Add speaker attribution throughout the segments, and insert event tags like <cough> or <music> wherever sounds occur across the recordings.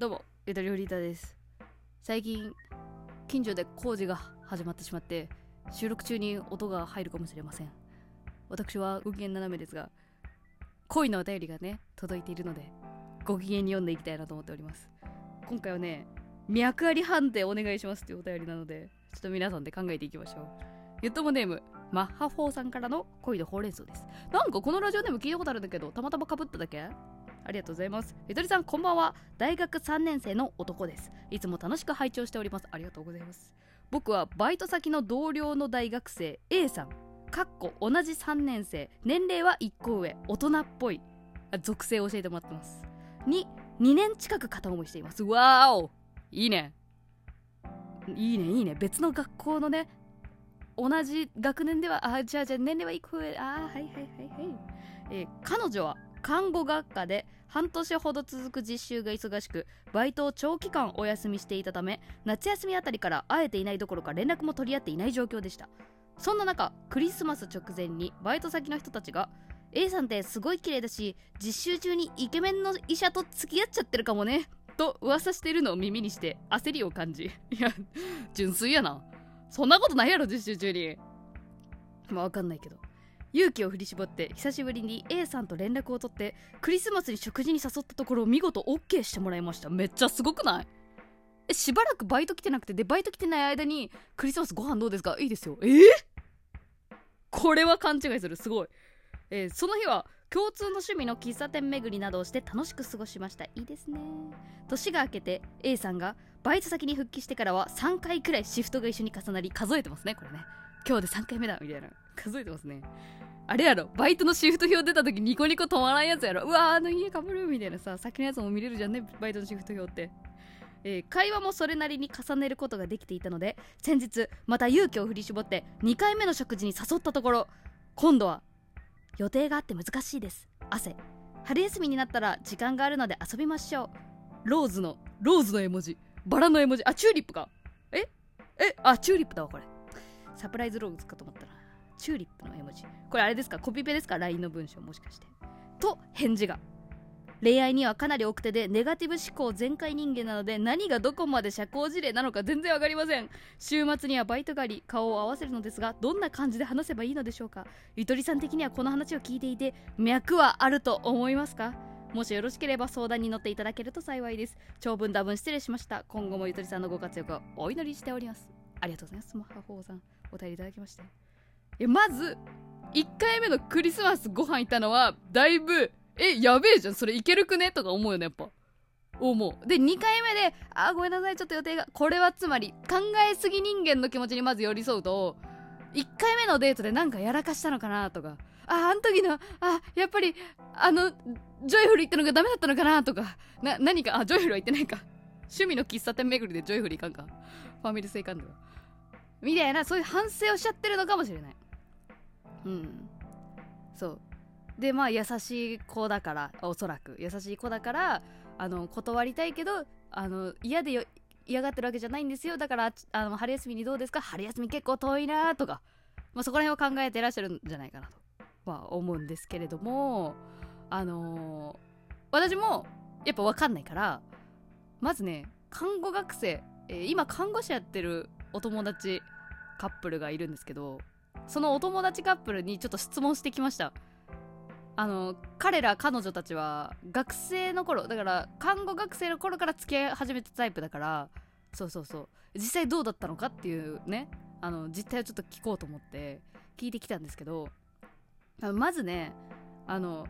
Speaker 1: どうもゆとりフリータです。最近近所で工事が始まってしまって収録中に音が入るかもしれません。私はご機嫌斜めですが恋のお便りがね届いているのでご機嫌に読んでいきたいなと思っております。今回はね脈あり判定お願いしますっていうお便りなのでちょっと皆さんで考えていきましょう。ゆっともネームマッハフォーさんからの恋のほうれん草です。なんかこのラジオネーム聞いたことあるんだけどたまたまかぶっただけ？ありがとうございます。ゆとりさんこんばんは。大学3年生の男です。いつも楽しく拝聴しております。ありがとうございます。僕はバイト先の同僚の大学生 A さん。かっこ同じ3年生。年齢は1個上。大人っぽい。属性を教えてもらってます。に2年近く片思いしています。わお。いいね。いいねいいね。別の学校のね同じ学年ではあじゃあじゃあ年齢は1個上。あはいはいはいはい、えー彼女は看護学科で半年ほど続く実習が忙しくバイトを長期間お休みしていたため夏休みあたりから会えていないどころか連絡も取り合っていない状況でした。そんな中クリスマス直前にバイト先の人たちが A さんってすごい綺麗だし実習中にイケメンの医者と付き合っちゃってるかもねと噂してるのを耳にして焦りを感じ。いや純粋やな。そんなことないやろ実習中に。まあわかんないけど。勇気を振り絞って久しぶりに A さんと連絡を取ってクリスマスに食事に誘ったところ見事 OK してもらいました。めっちゃすごくない？えしばらくバイト来てなくてでバイト来てない間にクリスマスご飯どうですか？いいですよ。え？ー、これは勘違いする。すごい、えーその日は共通の趣味の喫茶店巡りなどをして楽しく過ごしました。いいですね。年が明けて A さんがバイト先に復帰してからは3回くらいシフトが一緒に重なり数えてますねこれね。今日で3回目だみたいな。数えてますね。あれやろバイトのシフト表出た時ニコニコ止まらんやつやろ。うわあの家かぶるみたいなさ先のやつも見れるじゃんねバイトのシフト表って。えー会話もそれなりに重ねることができていたので先日また勇気を振り絞って2回目の食事に誘ったところ今度は予定があって難しいです。汗。春休みになったら時間があるので遊びましょう。ローズのローズの絵文字。バラの絵文字。あチューリップか。え？え？あチューリップだわこれ。サプライズローズかと思ったら。チューリップの絵文字。これあれですか？コピペですか？LINE の文章もしかして。と返事が。恋愛にはかなり奥手でネガティブ思考全開人間なので何がどこまで社交辞令なのか全然わかりません。週末にはバイト帰り顔を合わせるのですがどんな感じで話せばいいのでしょうか？ゆとりさん的にはこの話を聞いていて脈はあると思いますか？もしよろしければ相談に乗っていただけると幸いです。長文多文失礼しました。今後もゆとりさんのご活躍をお祈りしております。ありがとうございます。マッハフォーさんお便りいただきまして。いやまず1回目のクリスマスご飯行ったのはだいぶえやべえじゃん。それいけるくね？とか思うよねやっぱ。思う。で2回目であごめんなさい。ちょっと予定がこれはつまり考えすぎ人間の気持ちにまず寄り添うと1回目のデートでなんかやらかしたのかなとかああの時のあやっぱりあのジョイフル行ったのがダメだったのかなとかな何かあジョイフルは行ってないか。趣味の喫茶店巡りでジョイフル行かんか。ファミレス行かんだよ。みたいなそういう反省をしちゃってるのかもしれない。うん。そう。でまあ優しい子だからおそらく。優しい子だからあの断りたいけどあの嫌で嫌がってるわけじゃないんですよ。だからあの春休みにどうですか？春休み結構遠いなとか、まあ、そこら辺を考えてらっしゃるんじゃないかなと。は思うんですけれどもあのー私もやっぱ分かんないからまずね看護学生、えー今看護師やってるお友達カップルがいるんですけどそのお友達カップルにちょっと質問してきました。あの彼ら彼女たちは学生の頃だから看護学生の頃から付き合い始めたタイプだからそうそうそう。実際どうだったのかっていうねあの実態をちょっと聞こうと思って聞いてきたんですけどまずねあの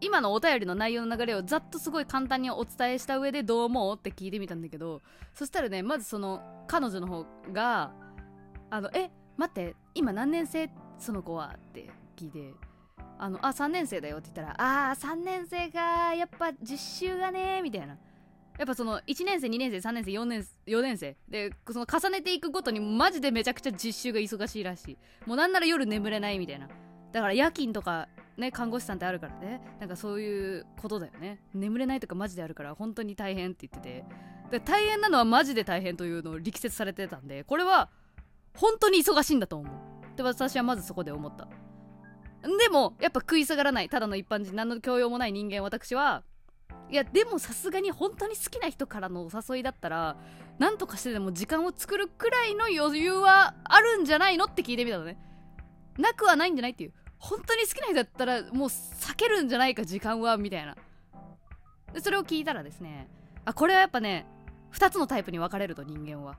Speaker 1: 今のお便りの内容の流れをざっとすごい簡単にお伝えした上でどう思うって聞いてみたんだけどそしたらねまずその彼女の方があのえ待って今何年生？その子は？って聞いて。あのあ3年生だよって言ったらあー3年生かやっぱ実習がねみたいな。やっぱその1年生2年生3年生4年 ,4 年生。でその重ねていくごとにマジでめちゃくちゃ実習が忙しいらしい。もうなんなら夜眠れないみたいな。だから夜勤とかね看護師さんってあるからね。なんかそういうことだよね。眠れないとかマジであるから本当に大変って言ってて。で大変なのはマジで大変というのを力説されてたんでこれは本当に忙しいんだと思う。で私はまずそこで思った。でもやっぱ食い下がらないただの一般人何の教養もない人間私はいやでもさすがに本当に好きな人からのお誘いだったらなんとかしてでも時間を作るくらいの余裕はあるんじゃないのって聞いてみたのね。なくはないんじゃないっていう。本当に好きな人だったらもう避けるんじゃないか時間はみたいな。でそれを聞いたらですねあこれはやっぱね2つのタイプに分かれると人間は。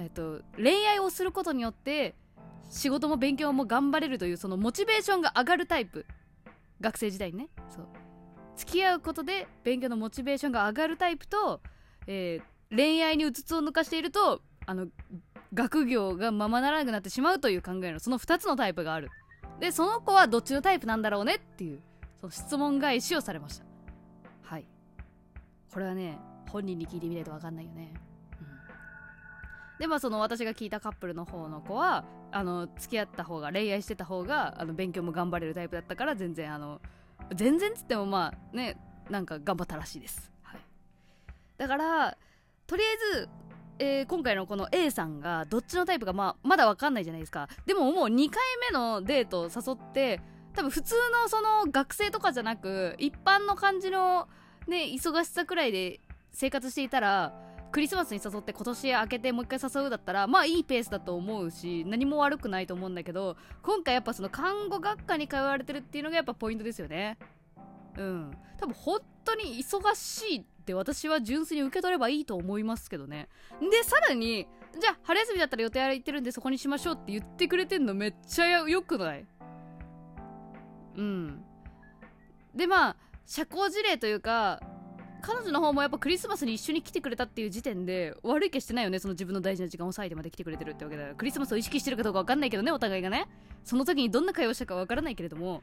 Speaker 1: えっと恋愛をすることによって仕事も勉強も頑張れるというそのモチベーションが上がるタイプ。学生時代にね。そう。付き合うことで勉強のモチベーションが上がるタイプと、えー、恋愛にうつつを抜かしているとあの学業がままならなくなってしまうという考えのその2つのタイプがある。でその子はどっちのタイプなんだろうねっていうその質問返しをされました。はい。これはね本人に聞いてみないと分かんないよね、でまあその私が聞いたカップルの方の子はあの付き合った方が恋愛してた方があの勉強も頑張れるタイプだったから全然あの全然っつってもまあねなんか頑張ったらしいです、はい、だからとりあえずえー、今回のこの A さんがどっちのタイプか、まあ、まだ分かんないじゃないですか。でももう2回目のデートを誘って多分普通のその学生とかじゃなく一般の感じのね忙しさくらいで生活していたらクリスマスに誘って今年明けてもう一回誘うだったらまあいいペースだと思うし何も悪くないと思うんだけど今回やっぱその看護学科に通われてるっていうのがやっぱポイントですよね。うん。多分本当に忙しいって私は純粋に受け取ればいいと思いますけどね。でさらにじゃあ春休みだったら予定空いてるんでそこにしましょうって言ってくれてんのめっちゃよくない？うん。でまあ社交辞令というか彼女の方もやっぱクリスマスに一緒に来てくれたっていう時点で悪い気してないよねその自分の大事な時間を割いてまで来てくれてるってわけだから。クリスマスを意識してるかどうか分かんないけどねお互いがね。その時にどんな会話したか分からないけれども。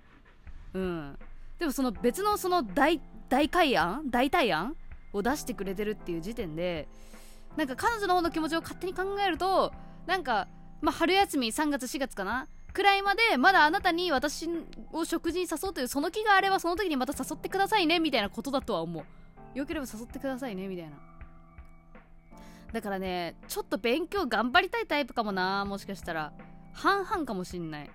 Speaker 1: うん。でもその別のその大大会案大対案を出してくれてるっていう時点でなんか彼女の方の気持ちを勝手に考えるとなんかまあ春休み3月4月かな？くらいまでまだあなたに私を食事に誘うというその気があればその時にまた誘ってくださいねみたいなことだとは思う。よければ誘ってくださいねみたいな。だからねちょっと勉強頑張りたいタイプかもなもしかしたら。半々かもしんない。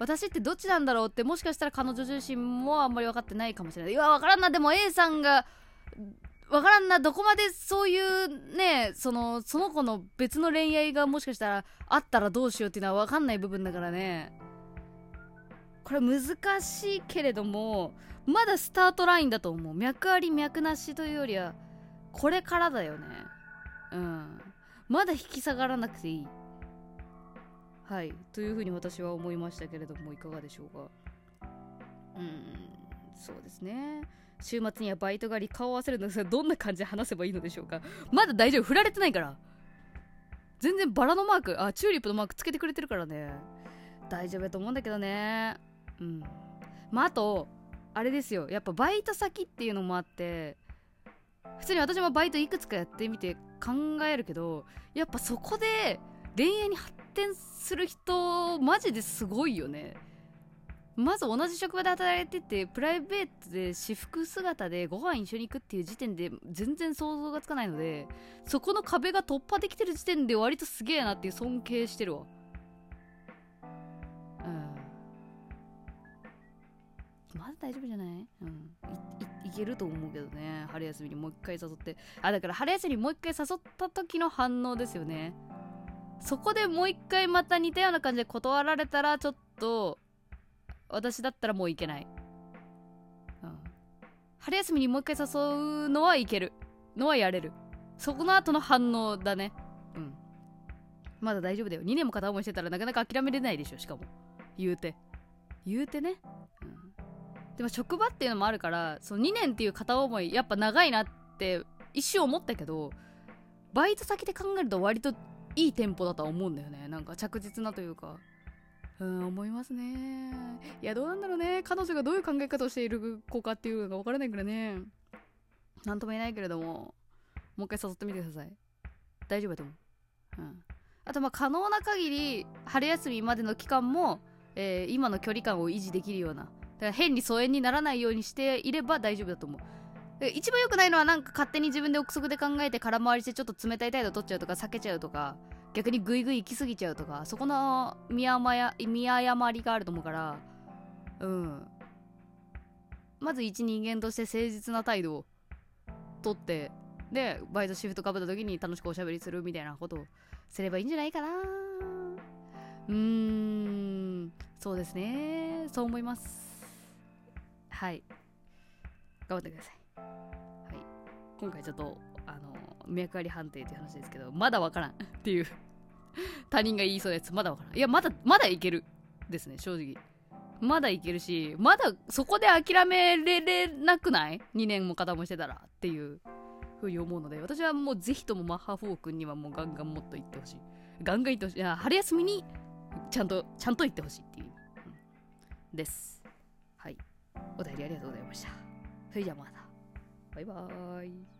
Speaker 1: 私ってどっちなんだろうってもしかしたら彼女自身もあんまり分かってないかもしれない。いや分からんな。でも A さんが分からんな。どこまでそういうねそのその子の別の恋愛がもしかしたらあったらどうしようっていうのは分かんない部分だからね。これ難しいけれどもまだスタートラインだと思う。脈あり脈なしというよりはこれからだよね。うん。まだ引き下がらなくていい。はい。というふうに私は思いましたけれどもいかがでしょうか。うん。そうですね。週末にはバイトがり顔を合わせるのですがどんな感じで話せばいいのでしょうか。まだ大丈夫。振られてないから。全然バラのマークあチューリップのマークつけてくれてるからね。大丈夫だと思うんだけどね。うん。まああとあれですよ。やっぱバイト先っていうのもあって普通に私もバイトいくつかやってみて考えるけどやっぱそこで恋愛に発展する人マジですごいよね。まず同じ職場で働いててプライベートで私服姿でご飯一緒に行くっていう時点で全然想像がつかないのでそこの壁が突破できてる時点で割とすげえなっていう尊敬してるわ。まだ大丈夫じゃない？うん。いいけると思うけどね。春休みにもう一回誘って。あだから春休みにもう一回誘った時の反応ですよね。そこでもう一回また似たような感じで断られたらちょっと私だったらもういけない、うん、春休みにもう一回誘うのはいける。のはやれる。そこの後の反応だね。うん。まだ大丈夫だよ。2年も片思いしてたらなかなか諦めれないでしょしかも。言うて。言うてね。でも職場っていうのもあるからその2年っていう片思いやっぱ長いなって一瞬思ったけどバイト先で考えると割といいテンポだとは思うんだよね。なんか着実なというか。うん思いますね。いやどうなんだろうね。彼女がどういう考え方をしている子かっていうのが分からないからね。何とも言えないけれども。もう一回誘ってみてください。大丈夫だと思う。うん。あとまあ可能な限り春休みまでの期間も、えー、今の距離感を維持できるようなから変に疎遠にならないようにしていれば大丈夫だと思う。一番良くないのはなんか勝手に自分で憶測で考えて空回りしてちょっと冷たい態度取っちゃうとか避けちゃうとか逆にグイグイ行き過ぎちゃうとかそこの見誤りがあると思うからうん。まず一人間として誠実な態度をとってでバイトシフトかぶった時に楽しくおしゃべりするみたいなことをすればいいんじゃないかな。うーん。そうですね。そう思います。はい。頑張ってください。はい。今回ちょっとあの脈あり判定という話ですけどまだわからんっていう <laughs> 他人が言いそうなやつまだわからん。いやまだまだいけるですね正直。まだいけるしまだそこで諦めれれなくない ?2 年も片もしてたらっていうふうに思うので私はもうぜひともマッハフォー君にはもうガンガンもっと言ってほしい。ガンガン言ってほしい。いや春休みにちゃんとちゃんと言ってほしいっていう、です。お便りありがとうございました。それじゃあまた。バイバーイ。